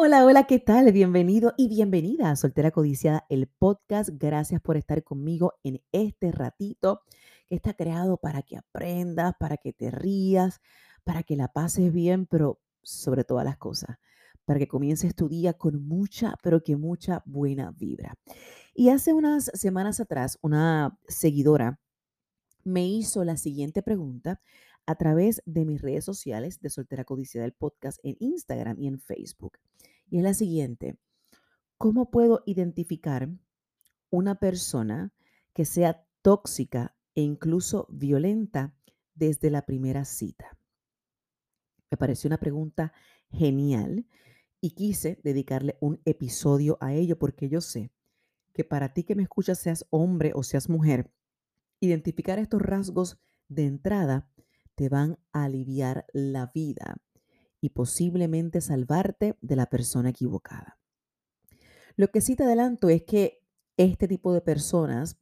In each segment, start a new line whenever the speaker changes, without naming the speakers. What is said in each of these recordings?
Hola, hola, ¿qué tal? Bienvenido y bienvenida a Soltera Codiciada, el podcast. Gracias por estar conmigo en este ratito que está creado para que aprendas, para que te rías, para que la pases bien, pero sobre todas las cosas, para que comiences tu día con mucha, pero que mucha buena vibra. Y hace unas semanas atrás, una seguidora me hizo la siguiente pregunta a través de mis redes sociales de Soltera Codiciada, el podcast en Instagram y en Facebook. Y es la siguiente. ¿Cómo puedo identificar una persona que sea tóxica e incluso violenta desde la primera cita? Me pareció una pregunta genial y quise dedicarle un episodio a ello porque yo sé que para ti que me escuchas, seas hombre o seas mujer, identificar estos rasgos de entrada te van a aliviar la vida y posiblemente salvarte de la persona equivocada. Lo que sí te adelanto es que este tipo de personas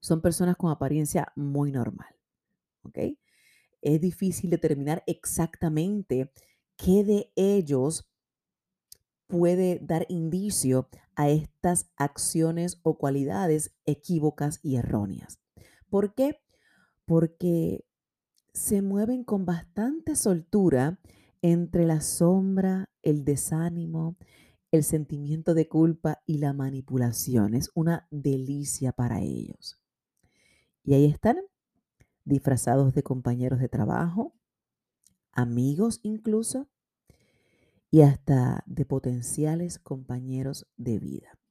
son personas con apariencia muy normal. ¿Ok? Es difícil determinar exactamente qué de ellos puede dar indicio a estas acciones o cualidades equívocas y erróneas. ¿Por qué? Porque se mueven con bastante soltura entre la sombra, el desánimo, el sentimiento de culpa y la manipulación. Es una delicia para ellos. Y ahí están, disfrazados de compañeros de trabajo, amigos incluso, y hasta de potenciales compañeros de vida.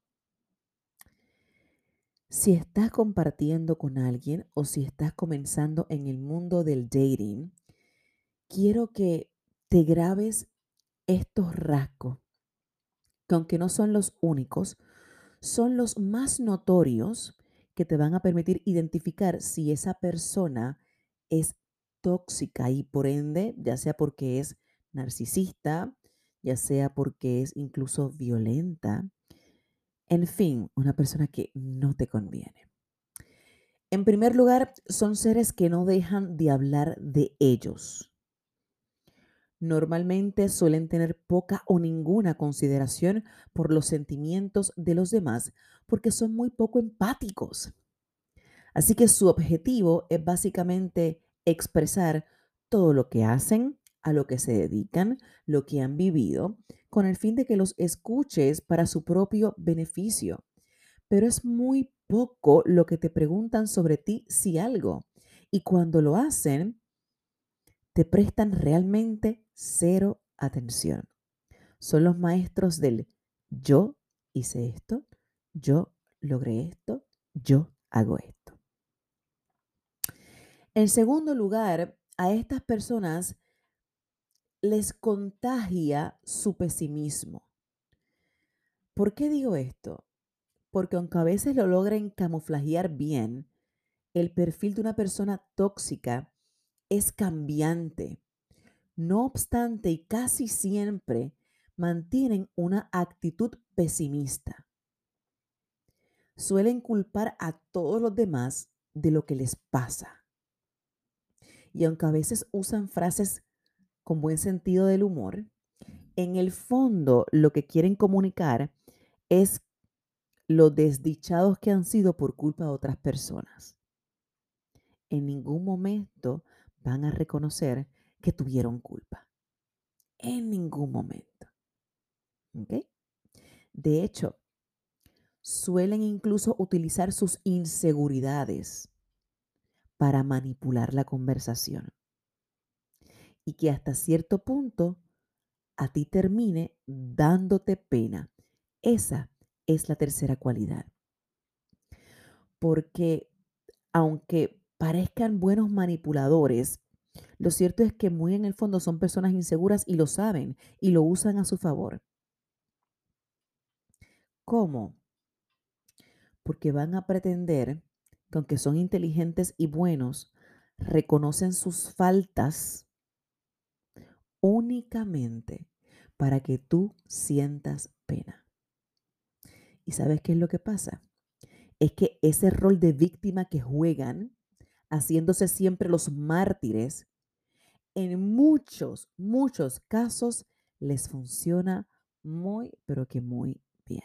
Si estás compartiendo con alguien o si estás comenzando en el mundo del dating, quiero que te grabes estos rasgos, que aunque no son los únicos, son los más notorios que te van a permitir identificar si esa persona es tóxica y por ende, ya sea porque es narcisista, ya sea porque es incluso violenta, en fin, una persona que no te conviene. En primer lugar, son seres que no dejan de hablar de ellos normalmente suelen tener poca o ninguna consideración por los sentimientos de los demás porque son muy poco empáticos. Así que su objetivo es básicamente expresar todo lo que hacen, a lo que se dedican, lo que han vivido, con el fin de que los escuches para su propio beneficio. Pero es muy poco lo que te preguntan sobre ti si algo. Y cuando lo hacen, te prestan realmente cero atención. Son los maestros del yo hice esto, yo logré esto, yo hago esto. En segundo lugar, a estas personas les contagia su pesimismo. ¿Por qué digo esto? Porque aunque a veces lo logren camuflajear bien, el perfil de una persona tóxica es cambiante. No obstante, y casi siempre mantienen una actitud pesimista. Suelen culpar a todos los demás de lo que les pasa. Y aunque a veces usan frases con buen sentido del humor, en el fondo lo que quieren comunicar es lo desdichados que han sido por culpa de otras personas. En ningún momento van a reconocer que tuvieron culpa. En ningún momento. De hecho, suelen incluso utilizar sus inseguridades para manipular la conversación. Y que hasta cierto punto a ti termine dándote pena. Esa es la tercera cualidad. Porque aunque parezcan buenos manipuladores, lo cierto es que muy en el fondo son personas inseguras y lo saben y lo usan a su favor. ¿Cómo? Porque van a pretender que aunque son inteligentes y buenos, reconocen sus faltas únicamente para que tú sientas pena. ¿Y sabes qué es lo que pasa? Es que ese rol de víctima que juegan haciéndose siempre los mártires, en muchos, muchos casos les funciona muy, pero que muy bien.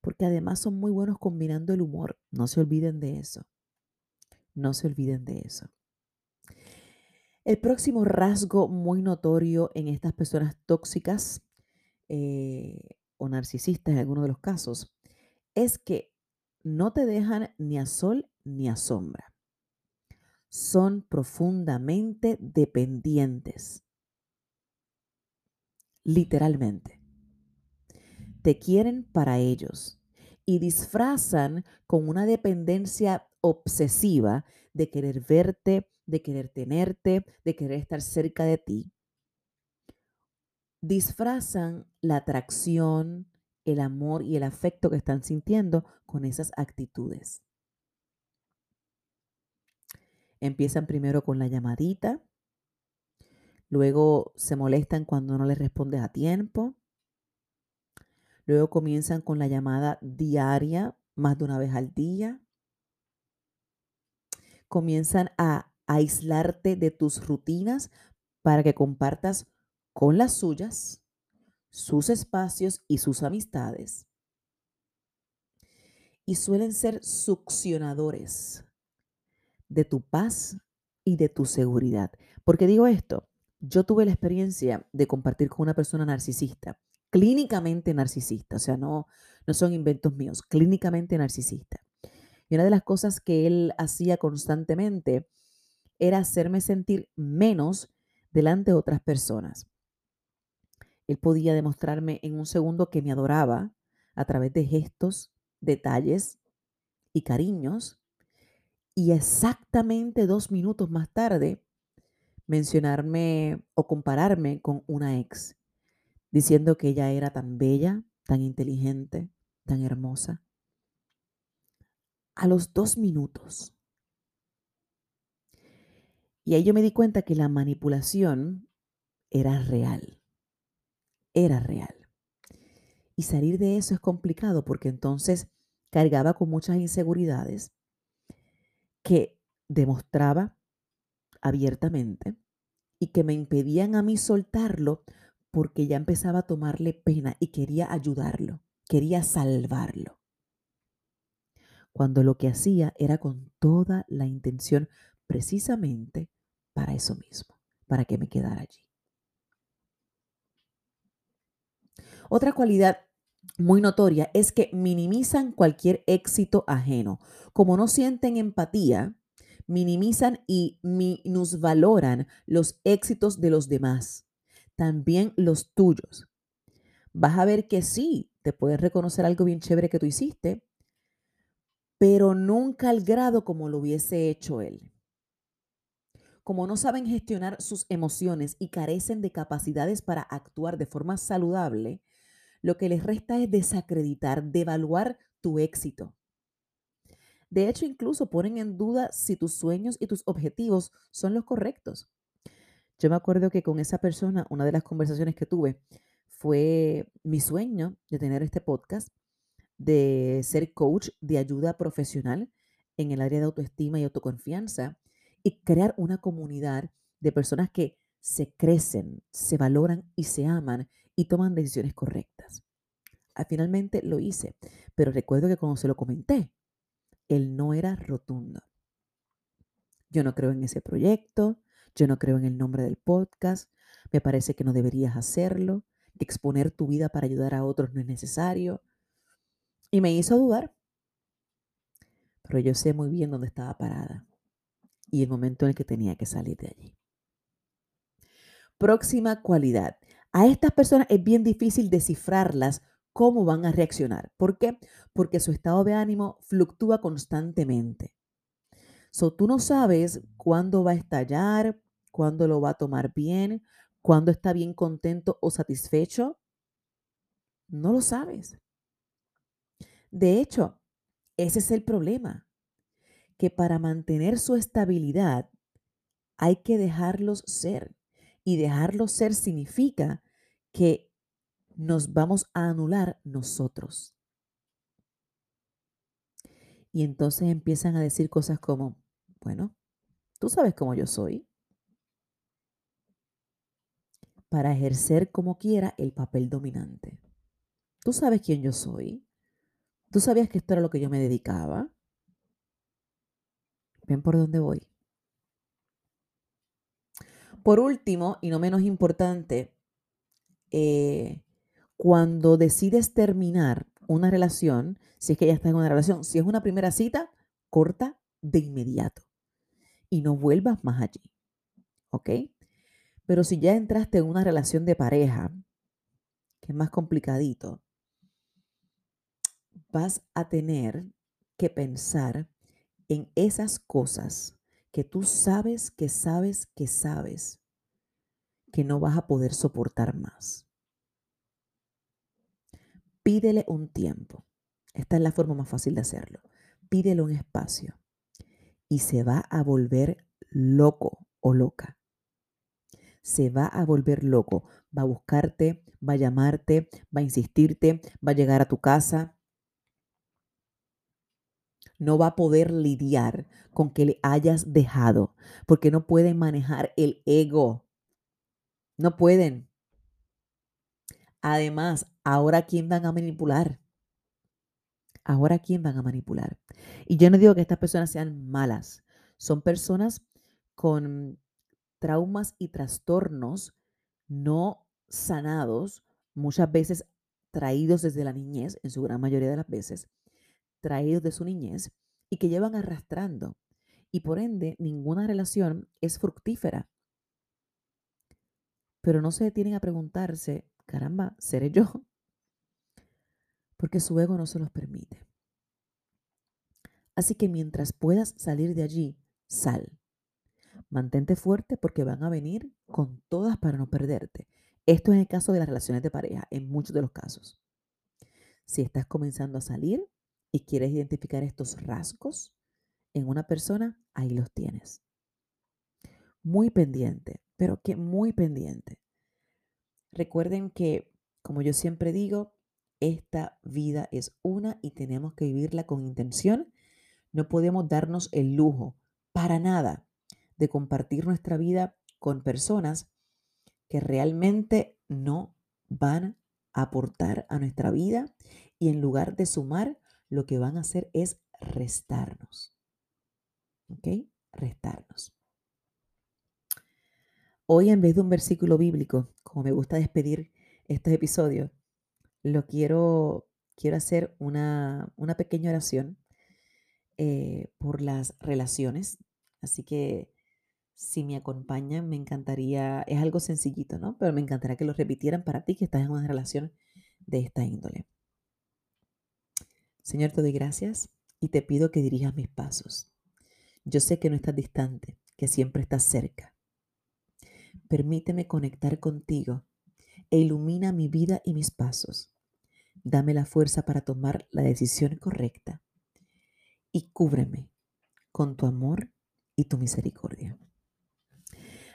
Porque además son muy buenos combinando el humor. No se olviden de eso. No se olviden de eso. El próximo rasgo muy notorio en estas personas tóxicas eh, o narcisistas en algunos de los casos es que no te dejan ni a sol ni a sombra. Son profundamente dependientes. Literalmente. Te quieren para ellos y disfrazan con una dependencia obsesiva de querer verte, de querer tenerte, de querer estar cerca de ti. Disfrazan la atracción, el amor y el afecto que están sintiendo con esas actitudes. Empiezan primero con la llamadita, luego se molestan cuando no les respondes a tiempo, luego comienzan con la llamada diaria, más de una vez al día, comienzan a aislarte de tus rutinas para que compartas con las suyas sus espacios y sus amistades. Y suelen ser succionadores de tu paz y de tu seguridad. ¿Por qué digo esto? Yo tuve la experiencia de compartir con una persona narcisista, clínicamente narcisista, o sea, no, no son inventos míos, clínicamente narcisista. Y una de las cosas que él hacía constantemente era hacerme sentir menos delante de otras personas. Él podía demostrarme en un segundo que me adoraba a través de gestos, detalles y cariños. Y exactamente dos minutos más tarde, mencionarme o compararme con una ex, diciendo que ella era tan bella, tan inteligente, tan hermosa. A los dos minutos. Y ahí yo me di cuenta que la manipulación era real era real. Y salir de eso es complicado porque entonces cargaba con muchas inseguridades que demostraba abiertamente y que me impedían a mí soltarlo porque ya empezaba a tomarle pena y quería ayudarlo, quería salvarlo. Cuando lo que hacía era con toda la intención precisamente para eso mismo, para que me quedara allí. Otra cualidad muy notoria es que minimizan cualquier éxito ajeno. Como no sienten empatía, minimizan y minusvaloran los éxitos de los demás, también los tuyos. Vas a ver que sí, te puedes reconocer algo bien chévere que tú hiciste, pero nunca al grado como lo hubiese hecho él. Como no saben gestionar sus emociones y carecen de capacidades para actuar de forma saludable, lo que les resta es desacreditar, devaluar tu éxito. De hecho, incluso ponen en duda si tus sueños y tus objetivos son los correctos. Yo me acuerdo que con esa persona, una de las conversaciones que tuve fue mi sueño de tener este podcast, de ser coach de ayuda profesional en el área de autoestima y autoconfianza y crear una comunidad de personas que se crecen, se valoran y se aman y toman decisiones correctas. Ah, finalmente lo hice, pero recuerdo que cuando se lo comenté, él no era rotundo. Yo no creo en ese proyecto, yo no creo en el nombre del podcast, me parece que no deberías hacerlo, exponer tu vida para ayudar a otros no es necesario. Y me hizo dudar, pero yo sé muy bien dónde estaba parada y el momento en el que tenía que salir de allí. Próxima cualidad, a estas personas es bien difícil descifrarlas cómo van a reaccionar. ¿Por qué? Porque su estado de ánimo fluctúa constantemente. So, tú no sabes cuándo va a estallar, cuándo lo va a tomar bien, cuándo está bien contento o satisfecho. No lo sabes. De hecho, ese es el problema, que para mantener su estabilidad hay que dejarlos ser. Y dejarlos ser significa que nos vamos a anular nosotros. Y entonces empiezan a decir cosas como, bueno, tú sabes cómo yo soy. para ejercer como quiera el papel dominante. ¿Tú sabes quién yo soy? ¿Tú sabías que esto era lo que yo me dedicaba? ¿Ven por dónde voy? Por último, y no menos importante, eh, cuando decides terminar una relación, si es que ya estás en una relación, si es una primera cita, corta de inmediato y no vuelvas más allí. ¿Ok? Pero si ya entraste en una relación de pareja, que es más complicadito, vas a tener que pensar en esas cosas que tú sabes, que sabes, que sabes que no vas a poder soportar más. Pídele un tiempo. Esta es la forma más fácil de hacerlo. Pídele un espacio y se va a volver loco o loca. Se va a volver loco. Va a buscarte, va a llamarte, va a insistirte, va a llegar a tu casa, no va a poder lidiar con que le hayas dejado, porque no pueden manejar el ego. No pueden. Además, ahora quién van a manipular. Ahora quién van a manipular. Y yo no digo que estas personas sean malas. Son personas con traumas y trastornos no sanados, muchas veces traídos desde la niñez, en su gran mayoría de las veces, traídos de su niñez y que llevan arrastrando. Y por ende, ninguna relación es fructífera. Pero no se detienen a preguntarse, caramba, ¿seré yo? Porque su ego no se los permite. Así que mientras puedas salir de allí, sal. Mantente fuerte porque van a venir con todas para no perderte. Esto es el caso de las relaciones de pareja, en muchos de los casos. Si estás comenzando a salir, y quieres identificar estos rasgos en una persona, ahí los tienes. Muy pendiente, pero que muy pendiente. Recuerden que, como yo siempre digo, esta vida es una y tenemos que vivirla con intención. No podemos darnos el lujo para nada de compartir nuestra vida con personas que realmente no van a aportar a nuestra vida y en lugar de sumar, lo que van a hacer es restarnos. ¿Ok? Restarnos. Hoy en vez de un versículo bíblico, como me gusta despedir estos episodios, lo quiero, quiero hacer una, una pequeña oración eh, por las relaciones. Así que si me acompañan, me encantaría, es algo sencillito, ¿no? Pero me encantaría que lo repitieran para ti que estás en una relación de esta índole. Señor, te doy gracias y te pido que dirijas mis pasos. Yo sé que no estás distante, que siempre estás cerca. Permíteme conectar contigo e ilumina mi vida y mis pasos. Dame la fuerza para tomar la decisión correcta y cúbreme con tu amor y tu misericordia.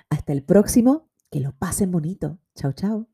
Hasta el próximo, que lo pasen bonito. Chao, chao.